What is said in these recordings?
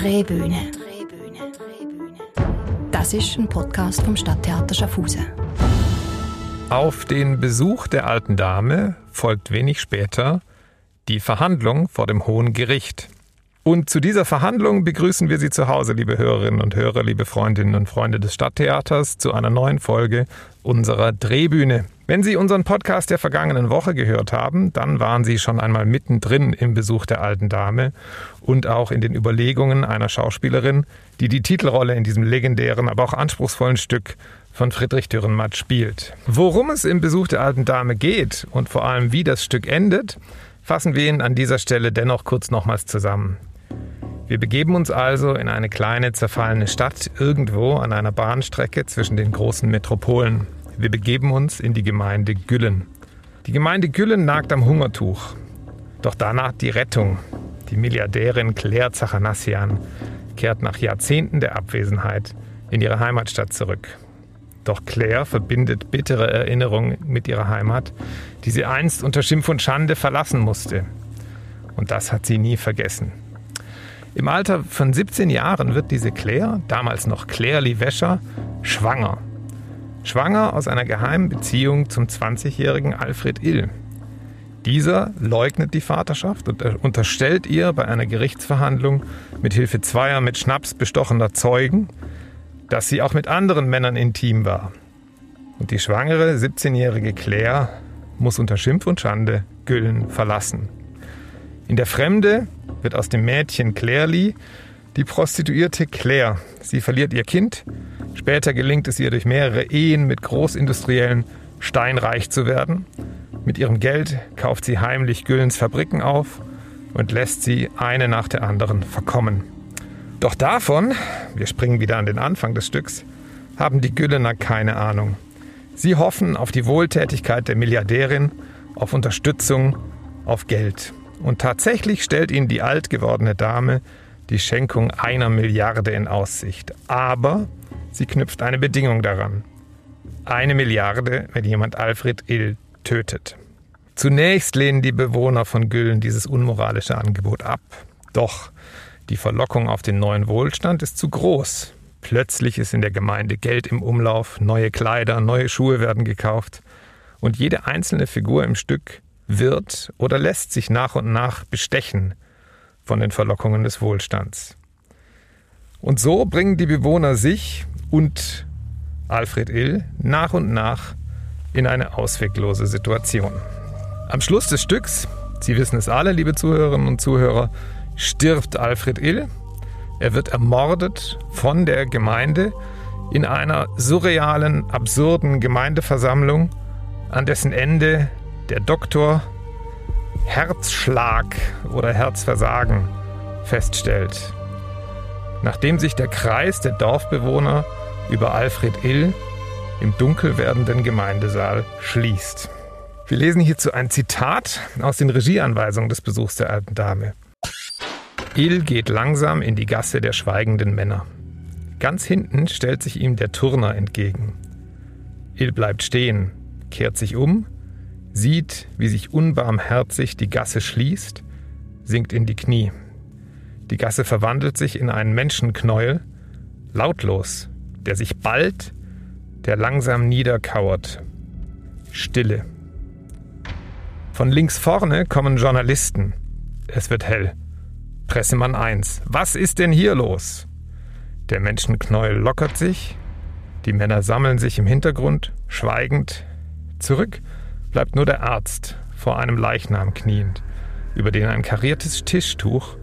Drehbühne. Das ist ein Podcast vom Stadttheater Schaffhausen. Auf den Besuch der alten Dame folgt wenig später die Verhandlung vor dem Hohen Gericht. Und zu dieser Verhandlung begrüßen wir Sie zu Hause, liebe Hörerinnen und Hörer, liebe Freundinnen und Freunde des Stadttheaters, zu einer neuen Folge unserer Drehbühne. Wenn Sie unseren Podcast der vergangenen Woche gehört haben, dann waren Sie schon einmal mittendrin im Besuch der alten Dame und auch in den Überlegungen einer Schauspielerin, die die Titelrolle in diesem legendären, aber auch anspruchsvollen Stück von Friedrich Dürrenmatt spielt. Worum es im Besuch der alten Dame geht und vor allem wie das Stück endet, fassen wir Ihnen an dieser Stelle dennoch kurz nochmals zusammen. Wir begeben uns also in eine kleine zerfallene Stadt irgendwo an einer Bahnstrecke zwischen den großen Metropolen. Wir begeben uns in die Gemeinde Güllen. Die Gemeinde Güllen nagt am Hungertuch. Doch danach die Rettung. Die Milliardärin Claire Zachanassian kehrt nach Jahrzehnten der Abwesenheit in ihre Heimatstadt zurück. Doch Claire verbindet bittere Erinnerungen mit ihrer Heimat, die sie einst unter Schimpf und Schande verlassen musste. Und das hat sie nie vergessen. Im Alter von 17 Jahren wird diese Claire, damals noch Claire Lee Wäscher, schwanger Schwanger aus einer geheimen Beziehung zum 20-jährigen Alfred Ill. Dieser leugnet die Vaterschaft und unterstellt ihr bei einer Gerichtsverhandlung mit Hilfe zweier mit Schnaps bestochener Zeugen, dass sie auch mit anderen Männern intim war. Und die schwangere 17-jährige Claire muss unter Schimpf und Schande Güllen verlassen. In der Fremde wird aus dem Mädchen Clairely die Prostituierte Claire. Sie verliert ihr Kind Später gelingt es ihr durch mehrere Ehen mit Großindustriellen steinreich zu werden. Mit ihrem Geld kauft sie heimlich Güllens Fabriken auf und lässt sie eine nach der anderen verkommen. Doch davon, wir springen wieder an den Anfang des Stücks, haben die Güllener keine Ahnung. Sie hoffen auf die Wohltätigkeit der Milliardärin, auf Unterstützung, auf Geld. Und tatsächlich stellt ihnen die alt gewordene Dame die Schenkung einer Milliarde in Aussicht. Aber Sie knüpft eine Bedingung daran. Eine Milliarde, wenn jemand Alfred Ill tötet. Zunächst lehnen die Bewohner von Güllen dieses unmoralische Angebot ab. Doch die Verlockung auf den neuen Wohlstand ist zu groß. Plötzlich ist in der Gemeinde Geld im Umlauf, neue Kleider, neue Schuhe werden gekauft. Und jede einzelne Figur im Stück wird oder lässt sich nach und nach bestechen von den Verlockungen des Wohlstands. Und so bringen die Bewohner sich und Alfred Ill nach und nach in eine ausweglose Situation. Am Schluss des Stücks, Sie wissen es alle, liebe Zuhörerinnen und Zuhörer, stirbt Alfred Ill. Er wird ermordet von der Gemeinde in einer surrealen, absurden Gemeindeversammlung, an dessen Ende der Doktor Herzschlag oder Herzversagen feststellt. Nachdem sich der Kreis der Dorfbewohner über Alfred Ill im dunkel werdenden Gemeindesaal schließt. Wir lesen hierzu ein Zitat aus den Regieanweisungen des Besuchs der alten Dame. Ill geht langsam in die Gasse der schweigenden Männer. Ganz hinten stellt sich ihm der Turner entgegen. Ill bleibt stehen, kehrt sich um, sieht, wie sich unbarmherzig die Gasse schließt, sinkt in die Knie. Die Gasse verwandelt sich in einen Menschenknäuel, lautlos der sich bald, der langsam niederkauert. Stille. Von links vorne kommen Journalisten. Es wird hell. Pressemann 1. Was ist denn hier los? Der Menschenknäuel lockert sich. Die Männer sammeln sich im Hintergrund, schweigend. Zurück bleibt nur der Arzt vor einem Leichnam kniend, über den ein kariertes Tischtuch,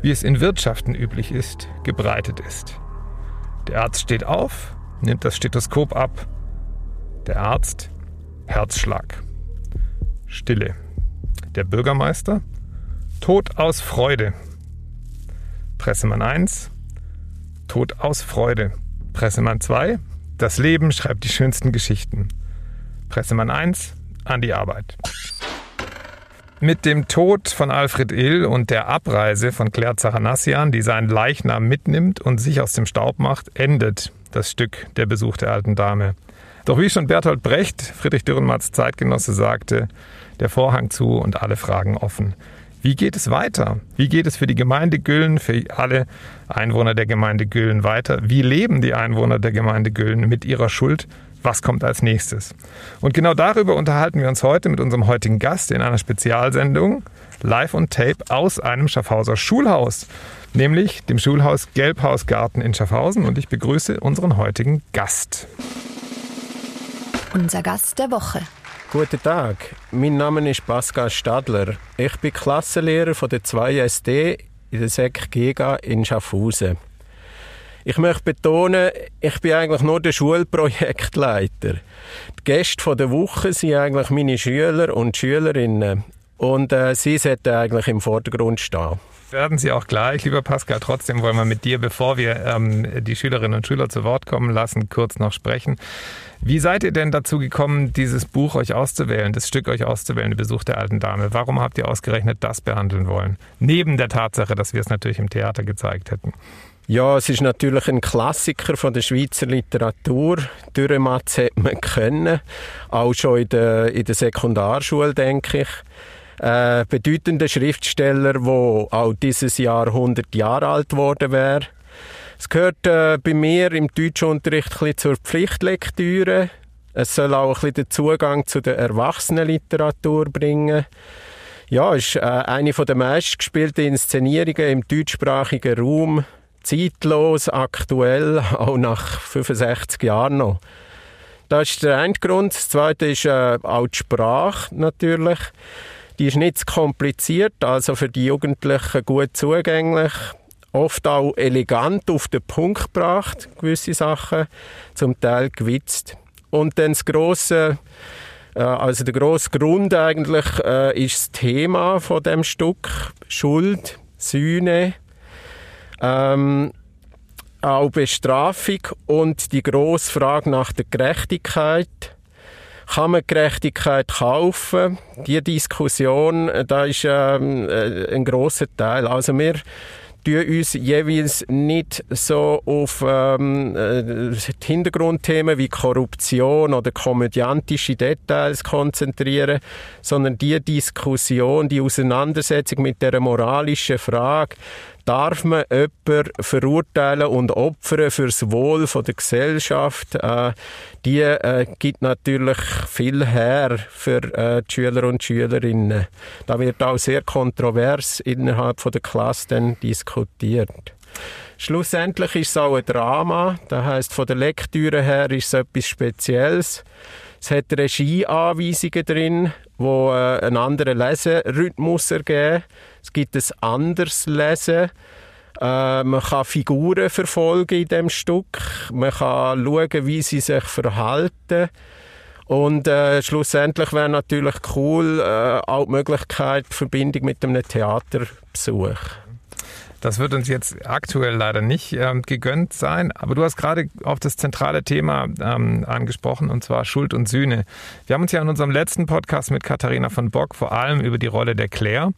wie es in Wirtschaften üblich ist, gebreitet ist. Der Arzt steht auf, nimmt das Stethoskop ab. Der Arzt, Herzschlag. Stille. Der Bürgermeister, Tod aus Freude. Pressemann 1, Tod aus Freude. Pressemann 2, das Leben schreibt die schönsten Geschichten. Pressemann 1, an die Arbeit. Mit dem Tod von Alfred Ill und der Abreise von Claire Zachanassian, die seinen Leichnam mitnimmt und sich aus dem Staub macht, endet das Stück Der Besuch der alten Dame. Doch wie schon Bertolt Brecht, Friedrich Dürrenmatts Zeitgenosse, sagte, der Vorhang zu und alle Fragen offen. Wie geht es weiter? Wie geht es für die Gemeinde Güllen, für alle Einwohner der Gemeinde Güllen weiter? Wie leben die Einwohner der Gemeinde Güllen mit ihrer Schuld? Was kommt als nächstes? Und genau darüber unterhalten wir uns heute mit unserem heutigen Gast in einer Spezialsendung live und tape aus einem Schaffhauser Schulhaus, nämlich dem Schulhaus Gelbhausgarten in Schaffhausen. Und ich begrüße unseren heutigen Gast. Unser Gast der Woche. Guten Tag, mein Name ist Pascal Stadler. Ich bin Klassenlehrer von der 2SD in der Sek Giga in Schaffhausen. Ich möchte betonen, ich bin eigentlich nur der Schulprojektleiter. Die Gäste der Woche sind eigentlich meine Schüler und Schülerinnen. Und äh, sie sollten eigentlich im Vordergrund stehen werden Sie auch gleich, lieber Pascal. Trotzdem wollen wir mit dir, bevor wir ähm, die Schülerinnen und Schüler zu Wort kommen lassen, kurz noch sprechen. Wie seid ihr denn dazu gekommen, dieses Buch euch auszuwählen, das Stück euch auszuwählen, der Besuch der alten Dame? Warum habt ihr ausgerechnet das behandeln wollen? Neben der Tatsache, dass wir es natürlich im Theater gezeigt hätten. Ja, es ist natürlich ein Klassiker von der Schweizer Literatur. Dürrematz hat man können, auch schon in der, in der Sekundarschule, denke ich äh, bedeutender Schriftsteller, der auch dieses Jahr 100 Jahre alt geworden wäre. Es gehört äh, bei mir im Deutschunterricht ein zur Pflichtlektüre. Es soll auch ein den Zugang zu der Erwachsenenliteratur bringen. Ja, ist äh, eine der meistgespielten Inszenierungen im deutschsprachigen Raum. Zeitlos, aktuell, auch nach 65 Jahren noch. Das ist der eine Grund. Das zweite ist äh, auch die Sprache natürlich. Die ist nicht zu kompliziert, also für die Jugendlichen gut zugänglich. Oft auch elegant auf den Punkt gebracht, gewisse Sachen, zum Teil gewitzt. Und dann das grosse äh, also der grosse Grund eigentlich äh, ist das Thema von dem Stück Schuld, Sühne, ähm, auch Bestrafung und die grosse Frage nach der Gerechtigkeit kann man Gerechtigkeit kaufen? Die Diskussion, da ist ähm, äh, ein großer Teil. Also wir tun uns jeweils nicht so auf ähm, äh, Hintergrundthemen wie Korruption oder komödiantische Details konzentrieren, sondern die Diskussion, die Auseinandersetzung mit der moralischen Frage, darf man jemanden verurteilen und opfern fürs Wohl von der Gesellschaft, äh, die äh, gibt natürlich viel her für äh, die Schüler und Schülerinnen. Da wird auch sehr kontrovers innerhalb der Klasse diskutiert. Schlussendlich ist es auch ein Drama. Das heißt, von der Lektüre her ist es etwas Spezielles. Es hat Regieanweisungen drin, wo äh, einen anderen Leserhythmus ergeben. Es gibt ein anderes Lesen. Äh, man kann Figuren verfolgen in dem Stück. Man kann schauen, wie sie sich verhalten. Und äh, schlussendlich wäre natürlich cool äh, auch die Möglichkeit, Verbindung mit einem Theaterbesuch. Das wird uns jetzt aktuell leider nicht ähm, gegönnt sein, aber du hast gerade auf das zentrale Thema ähm, angesprochen, und zwar Schuld und Sühne. Wir haben uns ja in unserem letzten Podcast mit Katharina von Bock vor allem über die Rolle der Claire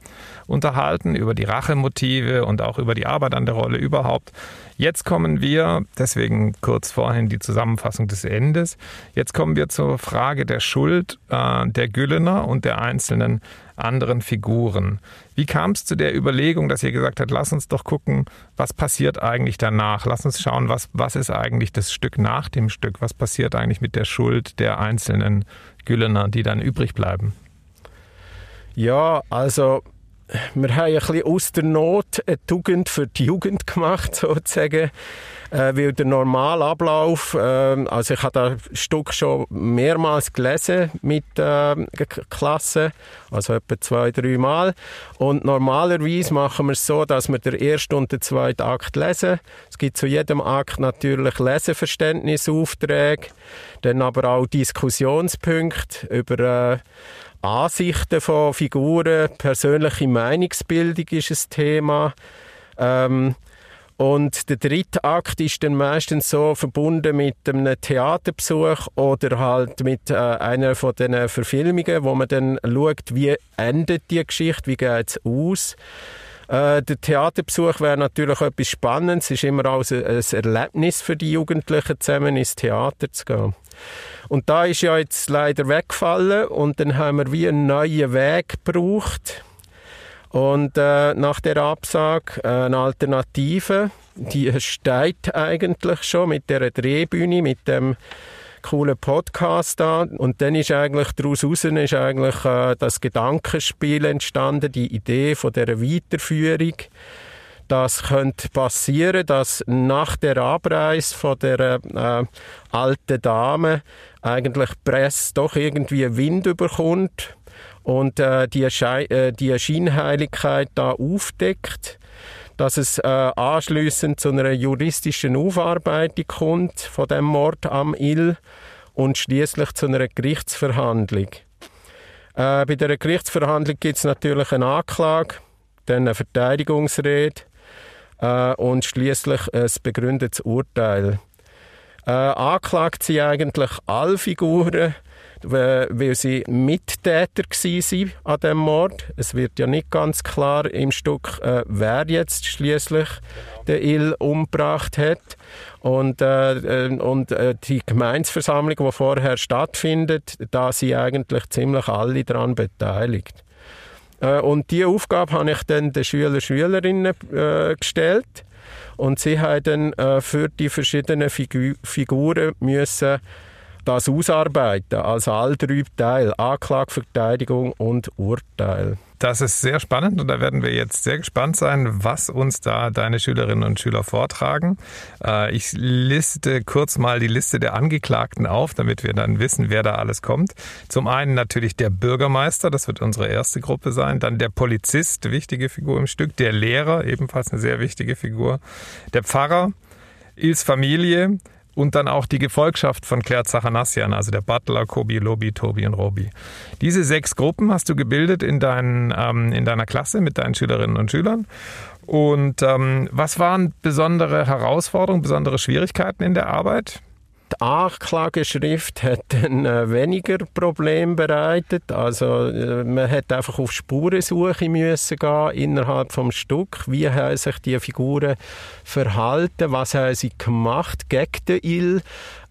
unterhalten, über die Rachemotive und auch über die Arbeit an der Rolle überhaupt. Jetzt kommen wir, deswegen kurz vorhin die Zusammenfassung des Endes, jetzt kommen wir zur Frage der Schuld äh, der Güllener und der einzelnen anderen Figuren. Wie kam es zu der Überlegung, dass ihr gesagt habt, lass uns doch gucken, was passiert eigentlich danach? Lass uns schauen, was, was ist eigentlich das Stück nach dem Stück? Was passiert eigentlich mit der Schuld der einzelnen Güllener, die dann übrig bleiben? Ja, also wir haben ein bisschen aus der Not eine Tugend für die Jugend gemacht, sozusagen. Äh, weil der normale Ablauf, äh, also ich habe das Stück schon mehrmals gelesen mit äh, Klassen, also etwa zwei, drei Mal. Und normalerweise machen wir es so, dass wir den ersten und den zweiten Akt lesen. Es gibt zu jedem Akt natürlich Leseverständnisaufträge, dann aber auch Diskussionspunkte über äh, Ansichten von Figuren, persönliche Meinungsbildung ist ein Thema. Ähm, und der dritte Akt ist dann meistens so verbunden mit einem Theaterbesuch oder halt mit äh, einer von den Verfilmungen, wo man dann schaut, wie endet die Geschichte, wie geht es aus. Äh, der Theaterbesuch wäre natürlich etwas Spannendes. Es ist immer auch ein, ein Erlebnis für die Jugendlichen, zusammen ins Theater zu gehen. Und da ist ja jetzt leider weggefallen und dann haben wir wie einen neuen Weg gebraucht. Und äh, nach der Absage äh, eine Alternative, die steht eigentlich schon mit der Drehbühne, mit dem coolen Podcast da. Und dann ist eigentlich daraus raus ist eigentlich äh, das Gedankenspiel entstanden, die Idee von der Weiterführung. Das könnte passieren, dass nach der Abreise von der äh, alten Dame eigentlich die Presse doch irgendwie Wind überkommt und äh, die, Schei äh, die Scheinheiligkeit da aufdeckt dass es äh, anschließend zu einer juristischen Aufarbeitung kommt von dem Mord am Ill und schließlich zu einer Gerichtsverhandlung. Äh, bei der Gerichtsverhandlung gibt es natürlich eine Anklage, dann eine Verteidigungsrede äh, und schließlich ein begründetes Urteil. Äh, anklagt sind eigentlich alle Figuren, weil sie Mittäter waren an dem Mord. Es wird ja nicht ganz klar im Stück, äh, wer jetzt schließlich den Il umgebracht hat. Und, äh, äh, und äh, die Gemeinsversammlung, die vorher stattfindet, da sind eigentlich ziemlich alle daran beteiligt. Äh, und diese Aufgabe habe ich dann den Schüler Schülerinnen äh, gestellt. Und sie dann äh, für die verschiedenen Figu Figuren müssen das ausarbeiten, also all drei Teile, Anklage, Verteidigung und Urteil. Das ist sehr spannend und da werden wir jetzt sehr gespannt sein, was uns da deine Schülerinnen und Schüler vortragen. Äh, ich liste kurz mal die Liste der Angeklagten auf, damit wir dann wissen, wer da alles kommt. Zum einen natürlich der Bürgermeister, das wird unsere erste Gruppe sein, dann der Polizist, wichtige Figur im Stück, der Lehrer, ebenfalls eine sehr wichtige Figur, der Pfarrer, Ils Familie, und dann auch die Gefolgschaft von Claire Zachanassian, also der Butler, Kobi, Lobi, Tobi und Robi. Diese sechs Gruppen hast du gebildet in, dein, ähm, in deiner Klasse mit deinen Schülerinnen und Schülern. Und ähm, was waren besondere Herausforderungen, besondere Schwierigkeiten in der Arbeit? Die Anklageschrift hat dann äh, weniger Probleme bereitet. Also äh, man hat einfach auf Spurensuche müssen gehen innerhalb vom Stück. Wie haben sich die Figuren verhalten? Was haben sie gemacht gegen den Ill?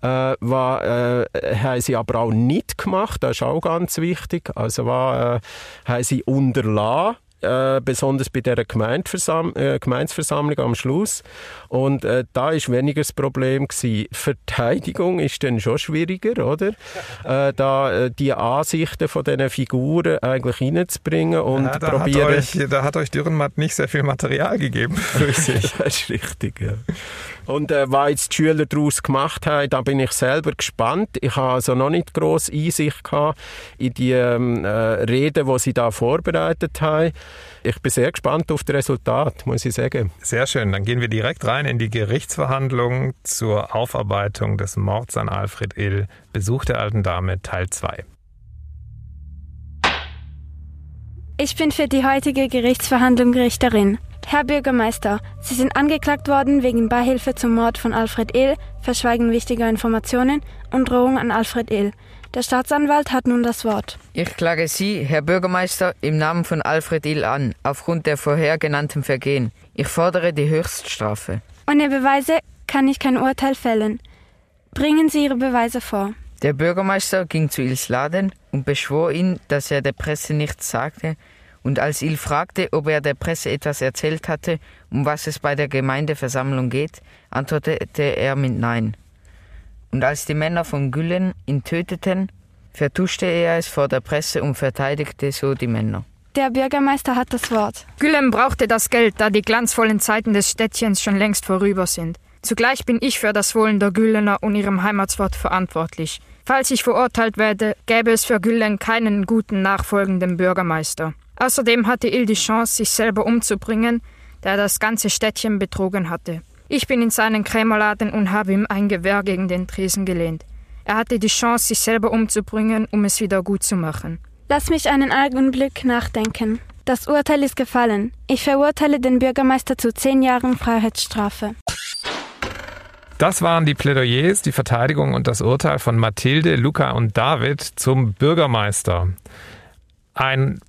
Äh, was äh, haben sie aber auch nicht gemacht? Das ist auch ganz wichtig. Also was äh, haben sie unterlassen? Äh, besonders bei der Gemeindeversam äh, Gemeindeversammlung am Schluss. Und äh, da ist weniger das Problem gewesen. Verteidigung ist dann schon schwieriger, oder? äh, da äh, die Ansichten von diesen Figuren eigentlich reinzubringen und ja, da probieren. Hat euch, da hat euch Dürrenmatt nicht sehr viel Material gegeben. das ist richtig, ja. Und äh, was jetzt die Schüler daraus gemacht haben, da bin ich selber gespannt. Ich habe also noch nicht groß Einsicht gehabt in die ähm, äh, Reden, die sie da vorbereitet haben. Ich bin sehr gespannt auf das Resultat, muss ich sagen. Sehr schön. Dann gehen wir direkt rein in die Gerichtsverhandlung zur Aufarbeitung des Mords an Alfred Ill. Besuch der alten Dame, Teil 2. Ich bin für die heutige Gerichtsverhandlung Richterin. Herr Bürgermeister, Sie sind angeklagt worden wegen Beihilfe zum Mord von Alfred Ill, Verschweigen wichtiger Informationen und Drohung an Alfred Ill. Der Staatsanwalt hat nun das Wort. Ich klage Sie, Herr Bürgermeister, im Namen von Alfred Ill an, aufgrund der vorher genannten Vergehen. Ich fordere die Höchststrafe. Ohne Beweise kann ich kein Urteil fällen. Bringen Sie Ihre Beweise vor. Der Bürgermeister ging zu Ils Laden und beschwor ihn, dass er der Presse nichts sagte, und als Il fragte, ob er der Presse etwas erzählt hatte, um was es bei der Gemeindeversammlung geht, antwortete er mit Nein. Und als die Männer von Güllen ihn töteten, vertuschte er es vor der Presse und verteidigte so die Männer. Der Bürgermeister hat das Wort. Güllen brauchte das Geld, da die glanzvollen Zeiten des Städtchens schon längst vorüber sind. Zugleich bin ich für das Wohlen der Güllener und ihrem Heimatswort verantwortlich. Falls ich verurteilt werde, gäbe es für Güllen keinen guten nachfolgenden Bürgermeister. Außerdem hatte Il die Chance, sich selber umzubringen, da er das ganze Städtchen betrogen hatte. Ich bin in seinen Krämerladen und habe ihm ein Gewehr gegen den Tresen gelehnt. Er hatte die Chance, sich selber umzubringen, um es wieder gut zu machen. Lass mich einen Augenblick nachdenken. Das Urteil ist gefallen. Ich verurteile den Bürgermeister zu zehn Jahren Freiheitsstrafe. Das waren die Plädoyers, die Verteidigung und das Urteil von Mathilde, Luca und David zum Bürgermeister. Ein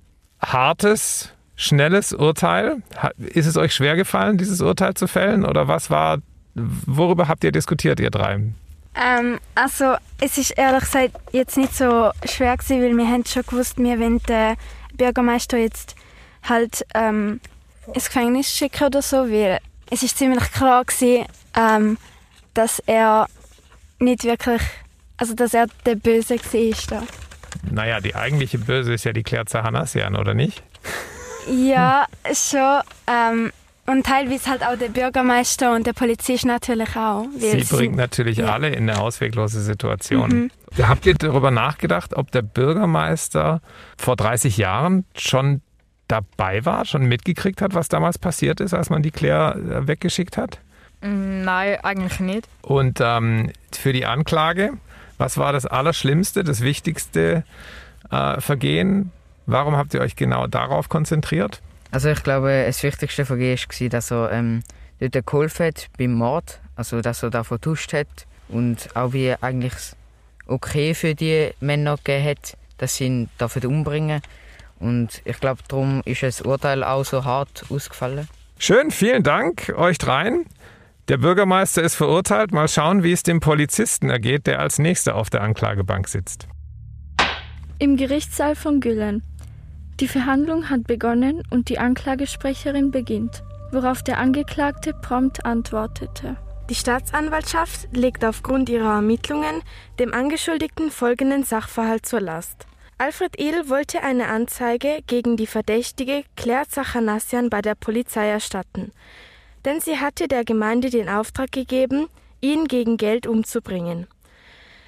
hartes, schnelles Urteil. Ist es euch schwer gefallen, dieses Urteil zu fällen? Oder was war, worüber habt ihr diskutiert, ihr drei? Ähm, also, es ist ehrlich gesagt jetzt nicht so schwer gewesen, weil wir haben schon gewusst, wir wollen den Bürgermeister jetzt halt ähm, ins Gefängnis schicken oder so, weil es ist ziemlich klar gewesen, ähm, dass er nicht wirklich, also dass er der Böse war da. Naja, die eigentliche Böse ist ja die Claire Zahanassian, oder nicht? Ja, schon. Ähm, und teilweise halt auch der Bürgermeister und der Polizist natürlich auch. Sie bringt natürlich ja. alle in eine ausweglose Situation. Mhm. Habt ihr darüber nachgedacht, ob der Bürgermeister vor 30 Jahren schon dabei war, schon mitgekriegt hat, was damals passiert ist, als man die Claire äh, weggeschickt hat? Mm, nein, eigentlich nicht. Und ähm, für die Anklage, was war das Allerschlimmste, das wichtigste äh, Vergehen? Warum habt ihr euch genau darauf konzentriert? Also ich glaube, das wichtigste Vergehen war, dass er ähm, dort geholfen hat beim Mord, also dass er da vertuscht hat und auch wie eigentlich okay für die Männer gegeben hat, dass sie ihn dafür umbringen. Und ich glaube, darum ist das Urteil auch so hart ausgefallen. Schön, vielen Dank euch dreien. Der Bürgermeister ist verurteilt. Mal schauen, wie es dem Polizisten ergeht, der als nächster auf der Anklagebank sitzt. Im Gerichtssaal von Güllen. Die Verhandlung hat begonnen und die Anklagesprecherin beginnt, worauf der Angeklagte prompt antwortete. Die Staatsanwaltschaft legt aufgrund ihrer Ermittlungen dem Angeschuldigten folgenden Sachverhalt zur Last. Alfred Ihl wollte eine Anzeige gegen die Verdächtige Claire Zachanassian bei der Polizei erstatten, denn sie hatte der Gemeinde den Auftrag gegeben, ihn gegen Geld umzubringen.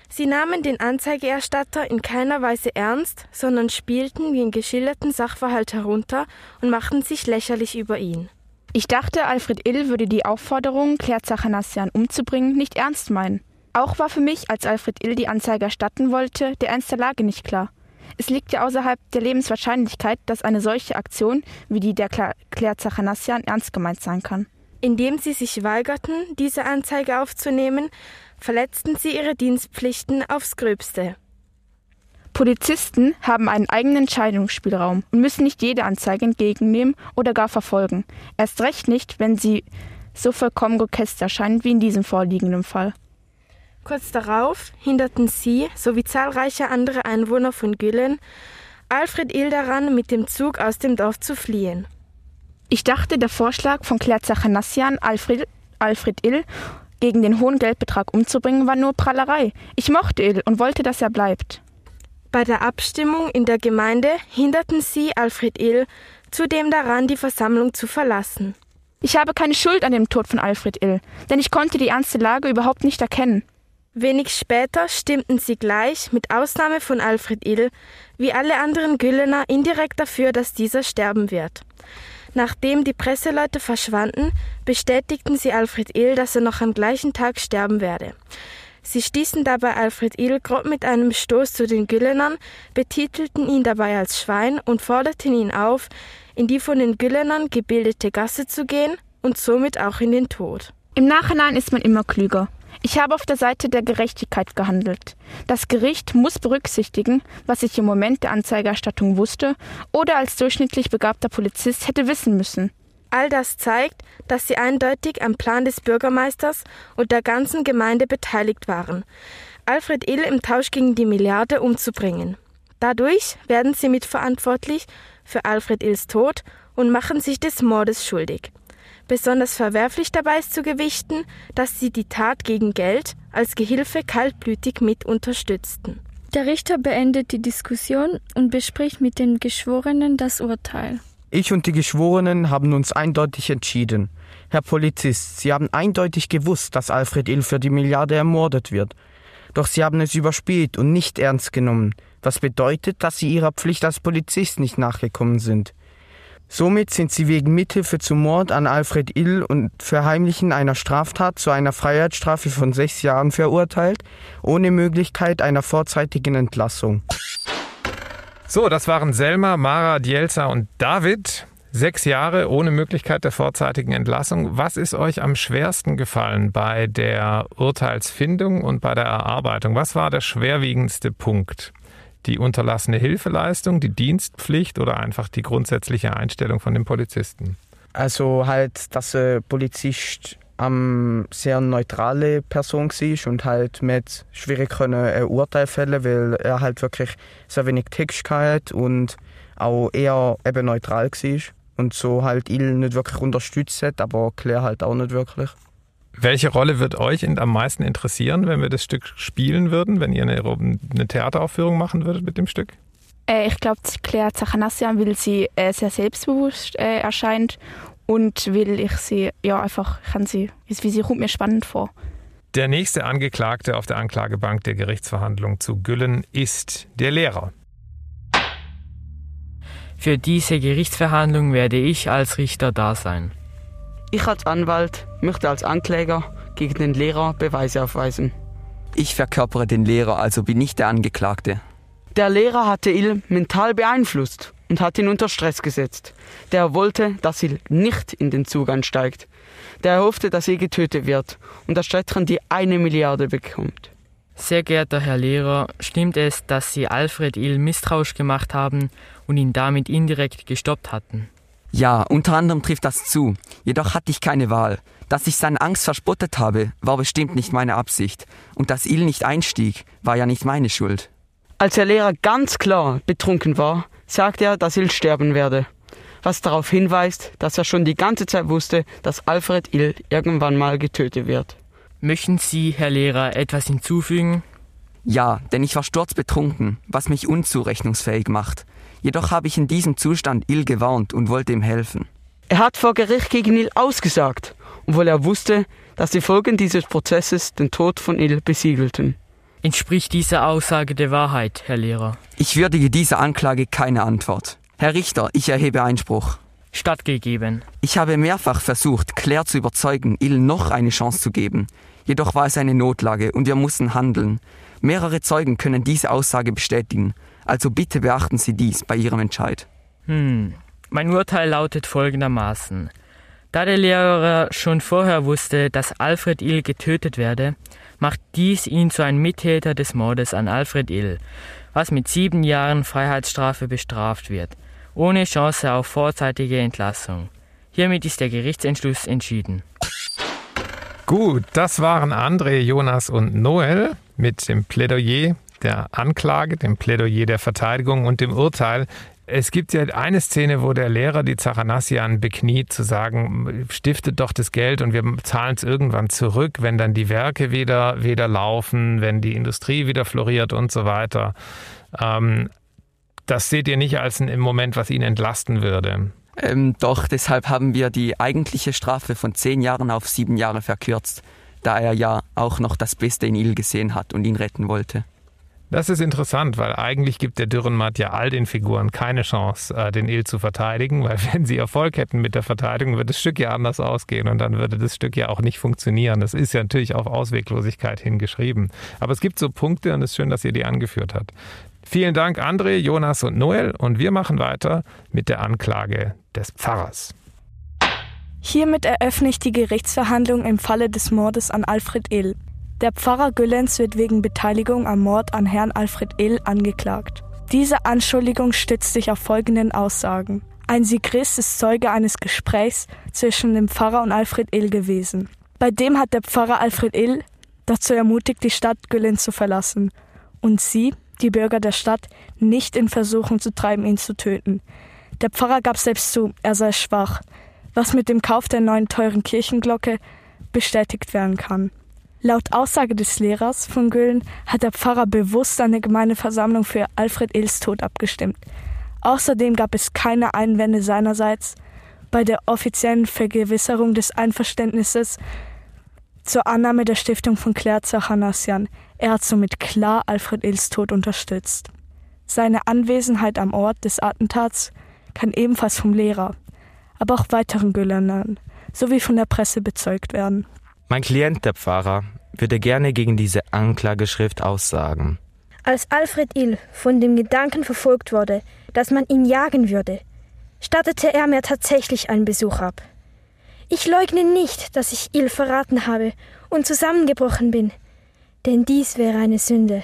Sie nahmen den Anzeigerstatter in keiner Weise ernst, sondern spielten den geschilderten Sachverhalt herunter und machten sich lächerlich über ihn. Ich dachte, Alfred Ill würde die Aufforderung, Claire Zachanassian umzubringen, nicht ernst meinen. Auch war für mich, als Alfred Ill die Anzeige erstatten wollte, der Ernst der Lage nicht klar. Es liegt ja außerhalb der Lebenswahrscheinlichkeit, dass eine solche Aktion wie die der Claire Zachanassian ernst gemeint sein kann. Indem sie sich weigerten, diese Anzeige aufzunehmen, verletzten sie ihre Dienstpflichten aufs Gröbste. Polizisten haben einen eigenen Entscheidungsspielraum und müssen nicht jede Anzeige entgegennehmen oder gar verfolgen. Erst recht nicht, wenn sie so vollkommen grotesk erscheinen wie in diesem vorliegenden Fall. Kurz darauf hinderten sie sowie zahlreiche andere Einwohner von Güllen Alfred Ill daran, mit dem Zug aus dem Dorf zu fliehen. Ich dachte, der Vorschlag von Claire Zachanassian, Alfred, Alfred Ill gegen den hohen Geldbetrag umzubringen, war nur Prallerei. Ich mochte Ill und wollte, dass er bleibt. Bei der Abstimmung in der Gemeinde hinderten sie Alfred Ill zudem daran, die Versammlung zu verlassen. Ich habe keine Schuld an dem Tod von Alfred Ill, denn ich konnte die ernste Lage überhaupt nicht erkennen. Wenig später stimmten sie gleich, mit Ausnahme von Alfred Ill, wie alle anderen Güllener indirekt dafür, dass dieser sterben wird. Nachdem die Presseleute verschwanden, bestätigten sie Alfred Ill, dass er noch am gleichen Tag sterben werde. Sie stießen dabei Alfred Ill grob mit einem Stoß zu den Güllenern, betitelten ihn dabei als Schwein und forderten ihn auf, in die von den Güllenern gebildete Gasse zu gehen und somit auch in den Tod. Im Nachhinein ist man immer klüger. Ich habe auf der Seite der Gerechtigkeit gehandelt. Das Gericht muss berücksichtigen, was ich im Moment der Anzeigerstattung wusste oder als durchschnittlich begabter Polizist hätte wissen müssen. All das zeigt, dass sie eindeutig am Plan des Bürgermeisters und der ganzen Gemeinde beteiligt waren, Alfred Ill im Tausch gegen die Milliarde umzubringen. Dadurch werden sie mitverantwortlich für Alfred Ills Tod und machen sich des Mordes schuldig. Besonders verwerflich dabei ist zu gewichten, dass sie die Tat gegen Geld als Gehilfe kaltblütig mit unterstützten. Der Richter beendet die Diskussion und bespricht mit den Geschworenen das Urteil. Ich und die Geschworenen haben uns eindeutig entschieden. Herr Polizist, Sie haben eindeutig gewusst, dass Alfred Ill für die Milliarde ermordet wird. Doch Sie haben es überspielt und nicht ernst genommen, was bedeutet, dass Sie Ihrer Pflicht als Polizist nicht nachgekommen sind. Somit sind sie wegen Mithilfe zum Mord an Alfred Ill und Verheimlichen einer Straftat zu einer Freiheitsstrafe von sechs Jahren verurteilt, ohne Möglichkeit einer vorzeitigen Entlassung. So, das waren Selma, Mara, Dielza und David. Sechs Jahre ohne Möglichkeit der vorzeitigen Entlassung. Was ist euch am schwersten gefallen bei der Urteilsfindung und bei der Erarbeitung? Was war der schwerwiegendste Punkt? Die unterlassene Hilfeleistung, die Dienstpflicht oder einfach die grundsätzliche Einstellung von dem Polizisten? Also halt, dass ein Polizist eine sehr neutrale Person war und halt mit schwierig können ein Urteil fällen, weil er halt wirklich sehr wenig Text hat und auch eher eben neutral war und so halt Il nicht wirklich unterstützt hat, aber Claire halt auch nicht wirklich. Welche Rolle wird euch am meisten interessieren, wenn wir das Stück spielen würden, wenn ihr eine, eine Theateraufführung machen würdet mit dem Stück? Äh, ich glaube, Claire Zachanassian, weil sie äh, sehr selbstbewusst äh, erscheint und will ich sie, ja, einfach, kann sie, wie sie kommt mir spannend vor. Der nächste Angeklagte auf der Anklagebank der Gerichtsverhandlung zu Güllen ist der Lehrer. Für diese Gerichtsverhandlung werde ich als Richter da sein. Ich als Anwalt möchte als Ankläger gegen den Lehrer Beweise aufweisen. Ich verkörpere den Lehrer, also bin ich der Angeklagte. Der Lehrer hatte Il mental beeinflusst und hat ihn unter Stress gesetzt. Der wollte, dass Il nicht in den Zug einsteigt. Der hoffte, dass Il getötet wird und das Städtchen die eine Milliarde bekommt. Sehr geehrter Herr Lehrer, stimmt es, dass Sie Alfred Il misstrauisch gemacht haben und ihn damit indirekt gestoppt hatten? Ja, unter anderem trifft das zu. Jedoch hatte ich keine Wahl. Dass ich seine Angst verspottet habe, war bestimmt nicht meine Absicht. Und dass Il nicht einstieg, war ja nicht meine Schuld. Als der Lehrer ganz klar betrunken war, sagte er, dass Il sterben werde. Was darauf hinweist, dass er schon die ganze Zeit wusste, dass Alfred Il irgendwann mal getötet wird. Möchten Sie, Herr Lehrer, etwas hinzufügen? Ja, denn ich war sturzbetrunken, was mich unzurechnungsfähig macht. Jedoch habe ich in diesem Zustand Il gewarnt und wollte ihm helfen. Er hat vor Gericht gegen Il ausgesagt, obwohl er wusste, dass die Folgen dieses Prozesses den Tod von Il besiegelten. Entspricht diese Aussage der Wahrheit, Herr Lehrer? Ich würdige dieser Anklage keine Antwort. Herr Richter, ich erhebe Einspruch. Stattgegeben. Ich habe mehrfach versucht, Claire zu überzeugen, Il noch eine Chance zu geben. Jedoch war es eine Notlage und wir mussten handeln. Mehrere Zeugen können diese Aussage bestätigen. Also bitte beachten Sie dies bei Ihrem Entscheid. Hm. Mein Urteil lautet folgendermaßen. Da der Lehrer schon vorher wusste, dass Alfred Ill getötet werde, macht dies ihn zu einem Mittäter des Mordes an Alfred Ill, was mit sieben Jahren Freiheitsstrafe bestraft wird, ohne Chance auf vorzeitige Entlassung. Hiermit ist der Gerichtsentschluss entschieden. Gut, das waren André, Jonas und Noel mit dem Plädoyer der Anklage, dem Plädoyer der Verteidigung und dem Urteil. Es gibt ja eine Szene, wo der Lehrer die Zachanassian bekniet, zu sagen, stiftet doch das Geld und wir zahlen es irgendwann zurück, wenn dann die Werke wieder, wieder laufen, wenn die Industrie wieder floriert und so weiter. Ähm, das seht ihr nicht als ein Moment, was ihn entlasten würde. Ähm, doch, deshalb haben wir die eigentliche Strafe von zehn Jahren auf sieben Jahre verkürzt, da er ja auch noch das Beste in Il gesehen hat und ihn retten wollte. Das ist interessant, weil eigentlich gibt der Dürrenmatt ja all den Figuren keine Chance, äh, den Il zu verteidigen, weil wenn sie Erfolg hätten mit der Verteidigung, würde das Stück ja anders ausgehen und dann würde das Stück ja auch nicht funktionieren. Das ist ja natürlich auf Ausweglosigkeit hingeschrieben. Aber es gibt so Punkte und es ist schön, dass ihr die angeführt habt. Vielen Dank, André, Jonas und Noel. Und wir machen weiter mit der Anklage des Pfarrers. Hiermit eröffne ich die Gerichtsverhandlung im Falle des Mordes an Alfred Ill. Der Pfarrer Güllens wird wegen Beteiligung am Mord an Herrn Alfred Ill angeklagt. Diese Anschuldigung stützt sich auf folgenden Aussagen. Ein Sigrist ist Zeuge eines Gesprächs zwischen dem Pfarrer und Alfred Ill gewesen. Bei dem hat der Pfarrer Alfred Ill dazu ermutigt, die Stadt Güllen zu verlassen und sie, die Bürger der Stadt, nicht in Versuchung zu treiben, ihn zu töten. Der Pfarrer gab selbst zu, er sei schwach, was mit dem Kauf der neuen teuren Kirchenglocke bestätigt werden kann. Laut Aussage des Lehrers von Güllen hat der Pfarrer bewusst eine Gemeindeversammlung für Alfred Ills Tod abgestimmt. Außerdem gab es keine Einwände seinerseits bei der offiziellen Vergewisserung des Einverständnisses zur Annahme der Stiftung von Claire Zachanassian. Er hat somit klar Alfred Ills Tod unterstützt. Seine Anwesenheit am Ort des Attentats kann ebenfalls vom Lehrer, aber auch weiteren Güllernern sowie von der Presse bezeugt werden. Mein Klient, der Pfarrer, würde gerne gegen diese Anklageschrift aussagen. Als Alfred Ill von dem Gedanken verfolgt wurde, dass man ihn jagen würde, stattete er mir tatsächlich einen Besuch ab. Ich leugne nicht, dass ich Ill verraten habe und zusammengebrochen bin, denn dies wäre eine Sünde.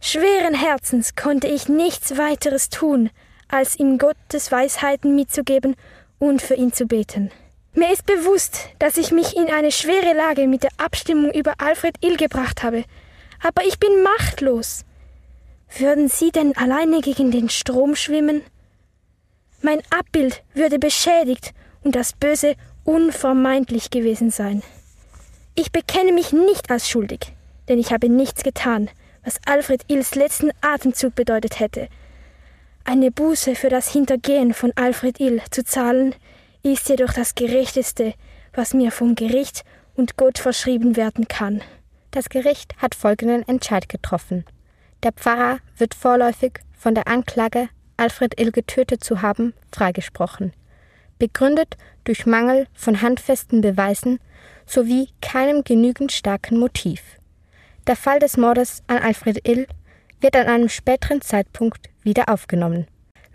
Schweren Herzens konnte ich nichts weiteres tun, als ihm Gottes Weisheiten mitzugeben und für ihn zu beten. Mir ist bewusst, dass ich mich in eine schwere Lage mit der Abstimmung über Alfred Ill gebracht habe, aber ich bin machtlos. Würden Sie denn alleine gegen den Strom schwimmen? Mein Abbild würde beschädigt und das Böse unvermeidlich gewesen sein. Ich bekenne mich nicht als schuldig, denn ich habe nichts getan, was Alfred Ills letzten Atemzug bedeutet hätte. Eine Buße für das Hintergehen von Alfred Ill zu zahlen, ist jedoch das Gerechteste, was mir vom Gericht und Gott verschrieben werden kann. Das Gericht hat folgenden Entscheid getroffen. Der Pfarrer wird vorläufig von der Anklage, Alfred Ill getötet zu haben, freigesprochen. Begründet durch Mangel von handfesten Beweisen sowie keinem genügend starken Motiv. Der Fall des Mordes an Alfred Ill wird an einem späteren Zeitpunkt wieder aufgenommen.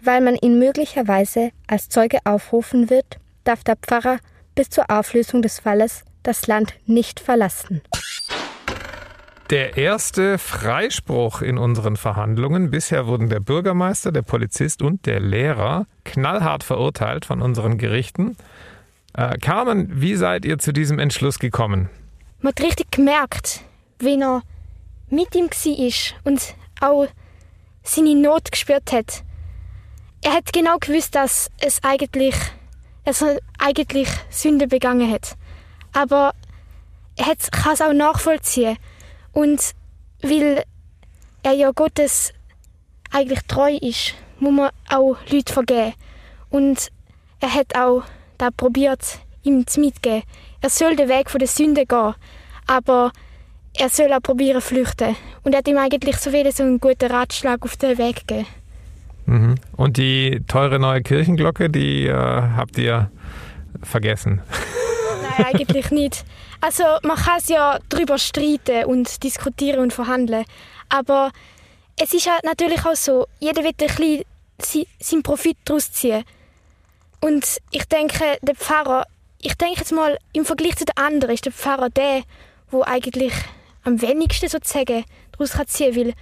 Weil man ihn möglicherweise als Zeuge aufrufen wird, darf der Pfarrer bis zur Auflösung des Falles das Land nicht verlassen. Der erste Freispruch in unseren Verhandlungen. Bisher wurden der Bürgermeister, der Polizist und der Lehrer knallhart verurteilt von unseren Gerichten. Äh, Carmen, wie seid ihr zu diesem Entschluss gekommen? Man hat richtig gemerkt, wenn er mit ihm war und auch seine Not gespürt hat. Er hat genau gewusst, dass es eigentlich, dass er eigentlich Sünde begangen hat. Aber er kann es auch nachvollziehen. Und weil er ja Gottes eigentlich treu ist, muss man auch Leute vergeben. Und er hat auch da probiert, ihm zu mitgeben. Er soll den Weg der Sünde gehen, aber er soll auch probieren flüchten. Und er hat ihm eigentlich so wieder so einen guten Ratschlag auf den Weg gegeben. Mhm. Und die teure neue Kirchenglocke, die äh, habt ihr vergessen? Nein, eigentlich nicht. Also man kann es ja darüber streiten und diskutieren und verhandeln, aber es ist ja natürlich auch so, jeder wird ein bisschen seinen Profit daraus ziehen. Und ich denke, der Pfarrer, ich denke jetzt mal, im Vergleich zu den anderen ist der Pfarrer der, wo eigentlich am wenigsten sozusagen daraus kann ziehen will.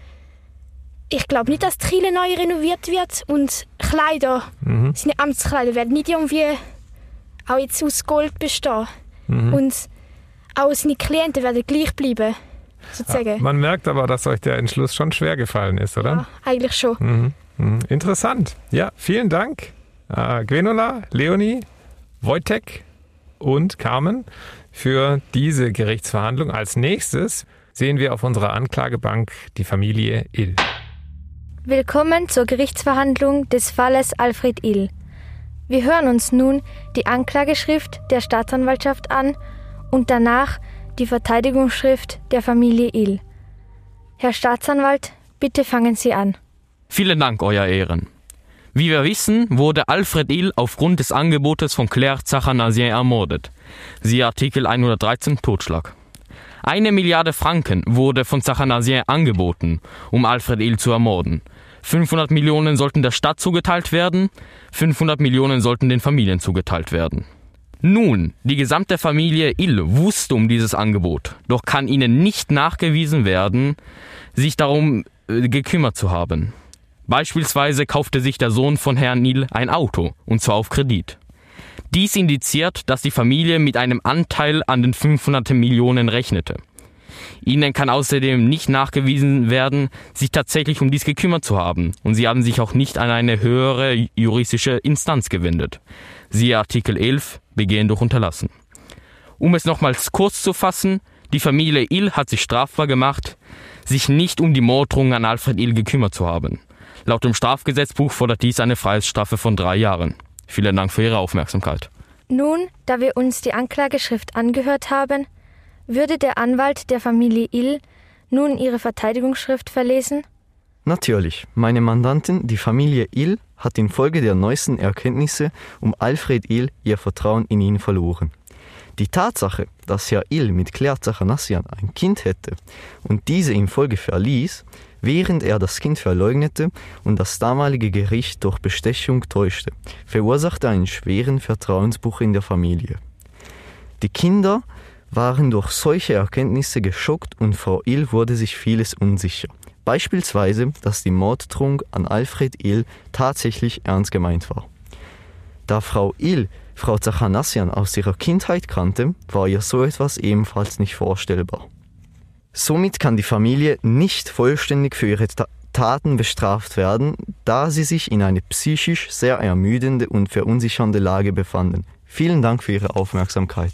Ich glaube nicht, dass die Kirche neu renoviert wird und Kleider, mhm. seine Amtskleider werden nicht irgendwie auch jetzt aus Gold bestehen. Mhm. Und auch seine Klienten werden gleich bleiben, sozusagen. Ja, man merkt aber, dass euch der Entschluss schon schwer gefallen ist, oder? Ja, eigentlich schon. Mhm. Mhm. Interessant. Ja, vielen Dank, äh, Gwenola, Leonie, Wojtek und Carmen für diese Gerichtsverhandlung. Als nächstes sehen wir auf unserer Anklagebank die Familie Ill. Willkommen zur Gerichtsverhandlung des Falles Alfred Ill. Wir hören uns nun die Anklageschrift der Staatsanwaltschaft an und danach die Verteidigungsschrift der Familie Ill. Herr Staatsanwalt, bitte fangen Sie an. Vielen Dank, Euer Ehren. Wie wir wissen, wurde Alfred Ill aufgrund des Angebotes von Claire Zachanasien ermordet. Siehe Artikel 113 Totschlag. Eine Milliarde Franken wurde von Zachanasien angeboten, um Alfred Ill zu ermorden. 500 Millionen sollten der Stadt zugeteilt werden, 500 Millionen sollten den Familien zugeteilt werden. Nun, die gesamte Familie Ill wusste um dieses Angebot, doch kann ihnen nicht nachgewiesen werden, sich darum äh, gekümmert zu haben. Beispielsweise kaufte sich der Sohn von Herrn Ill ein Auto, und zwar auf Kredit. Dies indiziert, dass die Familie mit einem Anteil an den 500 Millionen rechnete. Ihnen kann außerdem nicht nachgewiesen werden, sich tatsächlich um dies gekümmert zu haben, und sie haben sich auch nicht an eine höhere juristische Instanz gewendet. Siehe Artikel 11 Begehen durch Unterlassen. Um es nochmals kurz zu fassen, die Familie Ill hat sich strafbar gemacht, sich nicht um die Morddrohung an Alfred Ill gekümmert zu haben. Laut dem Strafgesetzbuch fordert dies eine Freiheitsstrafe von drei Jahren. Vielen Dank für Ihre Aufmerksamkeit. Nun, da wir uns die Anklageschrift angehört haben, würde der Anwalt der Familie Ill nun ihre Verteidigungsschrift verlesen? Natürlich. Meine Mandantin, die Familie Ill, hat infolge der neuesten Erkenntnisse um Alfred Ill ihr Vertrauen in ihn verloren. Die Tatsache, dass Herr Ill mit Claire Zachanassian ein Kind hätte und diese infolge verließ, während er das Kind verleugnete und das damalige Gericht durch Bestechung täuschte, verursachte einen schweren Vertrauensbruch in der Familie. Die Kinder waren durch solche Erkenntnisse geschockt und Frau Ill wurde sich vieles unsicher. Beispielsweise, dass die Morddrohung an Alfred Ill tatsächlich ernst gemeint war. Da Frau Ill Frau Zachanassian aus ihrer Kindheit kannte, war ihr so etwas ebenfalls nicht vorstellbar. Somit kann die Familie nicht vollständig für ihre Ta Taten bestraft werden, da sie sich in einer psychisch sehr ermüdende und verunsichernde Lage befanden. Vielen Dank für Ihre Aufmerksamkeit.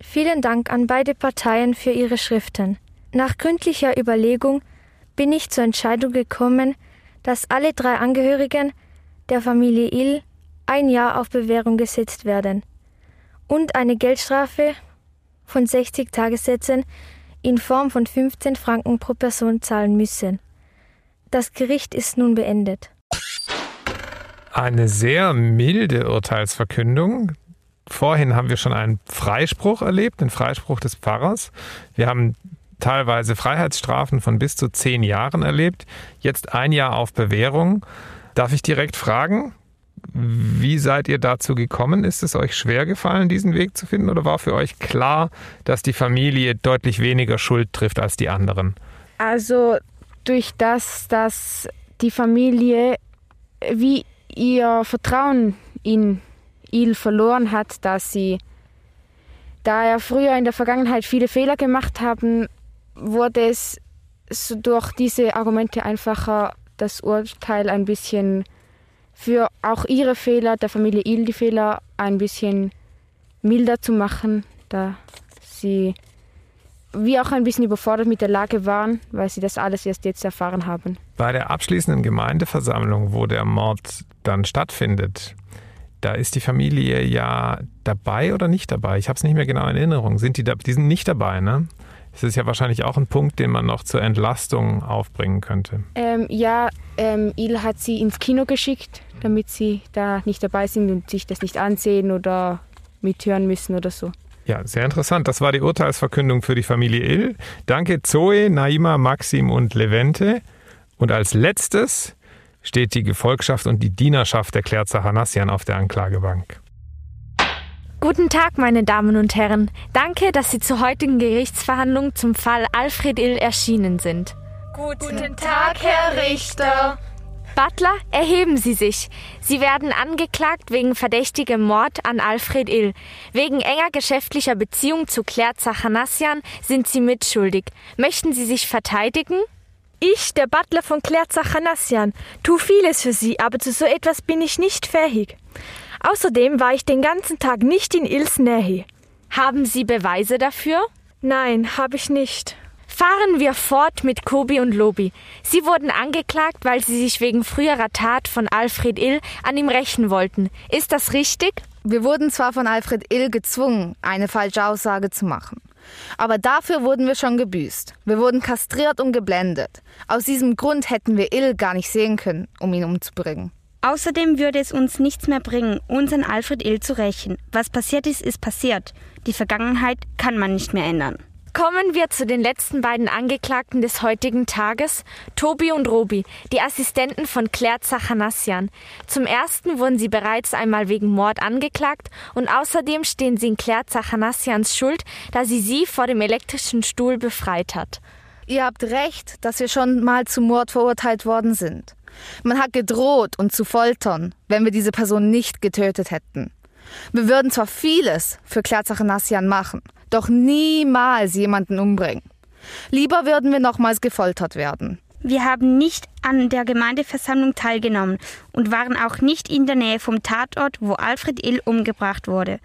Vielen Dank an beide Parteien für ihre Schriften. Nach gründlicher Überlegung bin ich zur Entscheidung gekommen, dass alle drei Angehörigen der Familie Ill ein Jahr auf Bewährung gesetzt werden und eine Geldstrafe von 60 Tagessätzen in Form von 15 Franken pro Person zahlen müssen. Das Gericht ist nun beendet. Eine sehr milde Urteilsverkündung. Vorhin haben wir schon einen Freispruch erlebt, den Freispruch des Pfarrers. Wir haben teilweise Freiheitsstrafen von bis zu zehn Jahren erlebt. Jetzt ein Jahr auf Bewährung. Darf ich direkt fragen, wie seid ihr dazu gekommen? Ist es euch schwer gefallen, diesen Weg zu finden? Oder war für euch klar, dass die Familie deutlich weniger Schuld trifft als die anderen? Also durch das, dass die Familie wie ihr Vertrauen in Il verloren hat, dass sie, da er früher in der Vergangenheit viele Fehler gemacht haben, wurde es durch diese Argumente einfacher, das Urteil ein bisschen für auch ihre Fehler, der Familie Il die Fehler ein bisschen milder zu machen, da sie wie auch ein bisschen überfordert mit der Lage waren, weil sie das alles erst jetzt erfahren haben. Bei der abschließenden Gemeindeversammlung, wo der Mord dann stattfindet, da ist die Familie ja dabei oder nicht dabei? Ich habe es nicht mehr genau in Erinnerung. Sind die da? Die sind nicht dabei, ne? Das ist ja wahrscheinlich auch ein Punkt, den man noch zur Entlastung aufbringen könnte. Ähm, ja, ähm, Il hat sie ins Kino geschickt, damit sie da nicht dabei sind und sich das nicht ansehen oder mithören müssen oder so. Ja, sehr interessant. Das war die Urteilsverkündung für die Familie Ill. Danke Zoe, Naima, Maxim und Levente. Und als letztes steht die Gefolgschaft und die Dienerschaft der Klerzer Hanassian auf der Anklagebank. Guten Tag, meine Damen und Herren. Danke, dass Sie zur heutigen Gerichtsverhandlung zum Fall Alfred Ill erschienen sind. Guten Tag, Herr Richter. Butler, erheben Sie sich. Sie werden angeklagt wegen verdächtigem Mord an Alfred Ill. Wegen enger geschäftlicher Beziehung zu Claire Zachanassian sind Sie mitschuldig. Möchten Sie sich verteidigen? Ich, der Butler von Claire Zachanassian, tu vieles für Sie, aber zu so etwas bin ich nicht fähig. Außerdem war ich den ganzen Tag nicht in Ills Nähe. Haben Sie Beweise dafür? Nein, habe ich nicht. Fahren wir fort mit Kobi und Lobi. Sie wurden angeklagt, weil sie sich wegen früherer Tat von Alfred Ill an ihm rächen wollten. Ist das richtig? Wir wurden zwar von Alfred Ill gezwungen, eine falsche Aussage zu machen. Aber dafür wurden wir schon gebüßt. Wir wurden kastriert und geblendet. Aus diesem Grund hätten wir Ill gar nicht sehen können, um ihn umzubringen. Außerdem würde es uns nichts mehr bringen, unseren Alfred Ill zu rächen. Was passiert ist, ist passiert. Die Vergangenheit kann man nicht mehr ändern. Kommen wir zu den letzten beiden Angeklagten des heutigen Tages, Tobi und Robi, die Assistenten von Claire Zachanassian. Zum ersten wurden sie bereits einmal wegen Mord angeklagt und außerdem stehen sie in Claire Zachanassians Schuld, da sie sie vor dem elektrischen Stuhl befreit hat. Ihr habt recht, dass wir schon mal zum Mord verurteilt worden sind. Man hat gedroht, uns zu foltern, wenn wir diese Person nicht getötet hätten. Wir würden zwar vieles für Klarzachanassian machen, doch niemals jemanden umbringen. Lieber würden wir nochmals gefoltert werden. Wir haben nicht an der Gemeindeversammlung teilgenommen und waren auch nicht in der Nähe vom Tatort, wo Alfred Ill umgebracht wurde.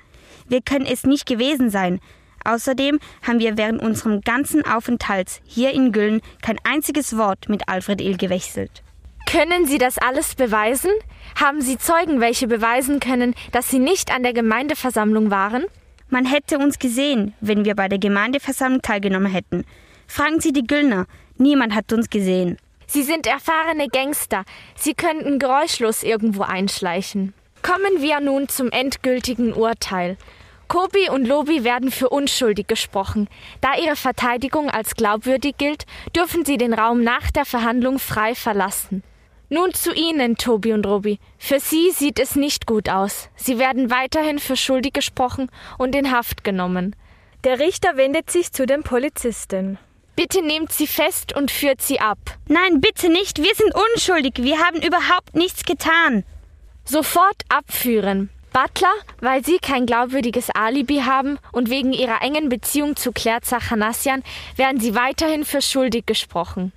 Wir können es nicht gewesen sein. Außerdem haben wir während unserem ganzen Aufenthalts hier in Güllen kein einziges Wort mit Alfred Ill gewechselt. Können Sie das alles beweisen? Haben Sie Zeugen, welche beweisen können, dass Sie nicht an der Gemeindeversammlung waren? Man hätte uns gesehen, wenn wir bei der Gemeindeversammlung teilgenommen hätten. Fragen Sie die Güllner. Niemand hat uns gesehen. Sie sind erfahrene Gangster. Sie könnten geräuschlos irgendwo einschleichen. Kommen wir nun zum endgültigen Urteil. Kobi und Lobi werden für unschuldig gesprochen. Da ihre Verteidigung als glaubwürdig gilt, dürfen sie den Raum nach der Verhandlung frei verlassen. Nun zu Ihnen, Tobi und Robi. Für Sie sieht es nicht gut aus. Sie werden weiterhin für schuldig gesprochen und in Haft genommen. Der Richter wendet sich zu den Polizisten. Bitte nehmt sie fest und führt sie ab. Nein, bitte nicht. Wir sind unschuldig. Wir haben überhaupt nichts getan. Sofort abführen. Butler, weil sie kein glaubwürdiges Alibi haben und wegen ihrer engen Beziehung zu Claire Zachanassian, werden sie weiterhin für schuldig gesprochen.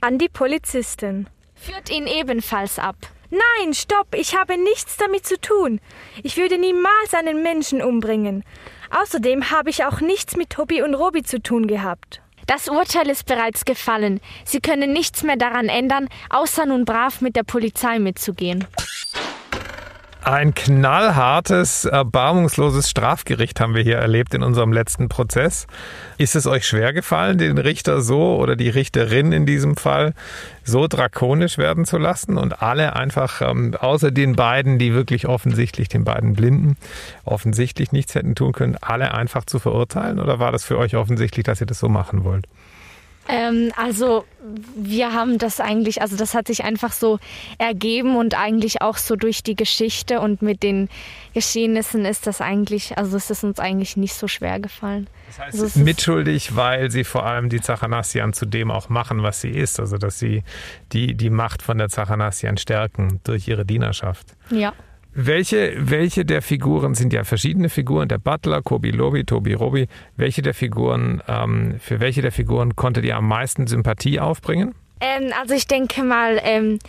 an die Polizisten. Führt ihn ebenfalls ab. Nein, stopp, ich habe nichts damit zu tun. Ich würde niemals einen Menschen umbringen. Außerdem habe ich auch nichts mit Tobi und Robi zu tun gehabt. Das Urteil ist bereits gefallen. Sie können nichts mehr daran ändern, außer nun brav mit der Polizei mitzugehen. Ein knallhartes, erbarmungsloses Strafgericht haben wir hier erlebt in unserem letzten Prozess. Ist es euch schwer gefallen, den Richter so oder die Richterin in diesem Fall so drakonisch werden zu lassen und alle einfach, ähm, außer den beiden, die wirklich offensichtlich, den beiden Blinden, offensichtlich nichts hätten tun können, alle einfach zu verurteilen? Oder war das für euch offensichtlich, dass ihr das so machen wollt? Ähm, also wir haben das eigentlich, also das hat sich einfach so ergeben und eigentlich auch so durch die Geschichte und mit den Geschehnissen ist das eigentlich, also ist es uns eigentlich nicht so schwer gefallen. Das heißt, also mitschuldig, weil sie vor allem die Zachanassian zu dem auch machen, was sie ist, also dass sie die, die Macht von der Zachanassian stärken durch ihre Dienerschaft. Ja. Welche, welche der Figuren sind ja verschiedene Figuren, der Butler, Kobi Lobi, Tobi Robi, welche der Figuren, ähm, für welche der Figuren konntet ihr am meisten Sympathie aufbringen? Ähm, also ich denke mal ähm,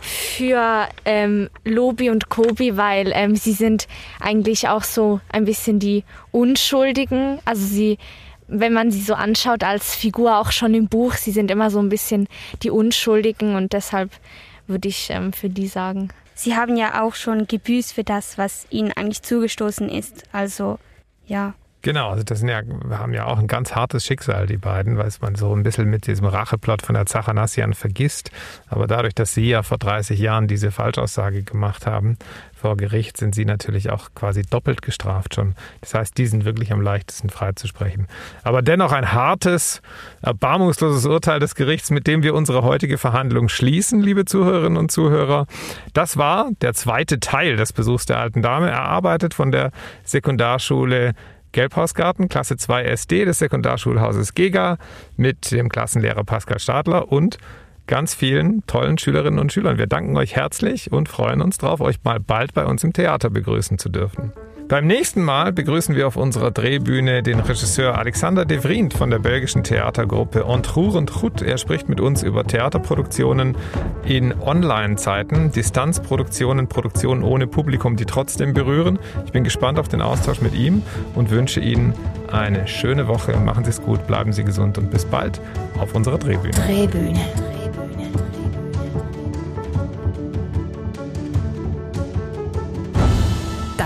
für ähm, Lobi und Kobi, weil ähm, sie sind eigentlich auch so ein bisschen die Unschuldigen. Also sie, wenn man sie so anschaut als Figur auch schon im Buch, sie sind immer so ein bisschen die Unschuldigen und deshalb würde ich ähm, für die sagen. Sie haben ja auch schon gebüßt für das, was ihnen eigentlich zugestoßen ist. Also, ja. Genau, also das sind ja, wir haben ja auch ein ganz hartes Schicksal, die beiden, weil man so ein bisschen mit diesem Racheplot von der Zachanassian vergisst. Aber dadurch, dass sie ja vor 30 Jahren diese Falschaussage gemacht haben, vor Gericht sind sie natürlich auch quasi doppelt gestraft schon. Das heißt, die sind wirklich am leichtesten freizusprechen. Aber dennoch ein hartes, erbarmungsloses Urteil des Gerichts, mit dem wir unsere heutige Verhandlung schließen, liebe Zuhörerinnen und Zuhörer. Das war der zweite Teil des Besuchs der alten Dame, erarbeitet von der Sekundarschule Gelbhausgarten, Klasse 2 SD des Sekundarschulhauses Gega mit dem Klassenlehrer Pascal Stadler und ganz vielen tollen Schülerinnen und Schülern. Wir danken euch herzlich und freuen uns darauf, euch mal bald bei uns im Theater begrüßen zu dürfen. Beim nächsten Mal begrüßen wir auf unserer Drehbühne den Regisseur Alexander de Vriend von der belgischen Theatergruppe Entrour und Chut. Er spricht mit uns über Theaterproduktionen in Online-Zeiten, Distanzproduktionen, Produktionen ohne Publikum, die trotzdem berühren. Ich bin gespannt auf den Austausch mit ihm und wünsche Ihnen eine schöne Woche. Machen Sie es gut, bleiben Sie gesund und bis bald auf unserer Drehbühne. Drehbühne.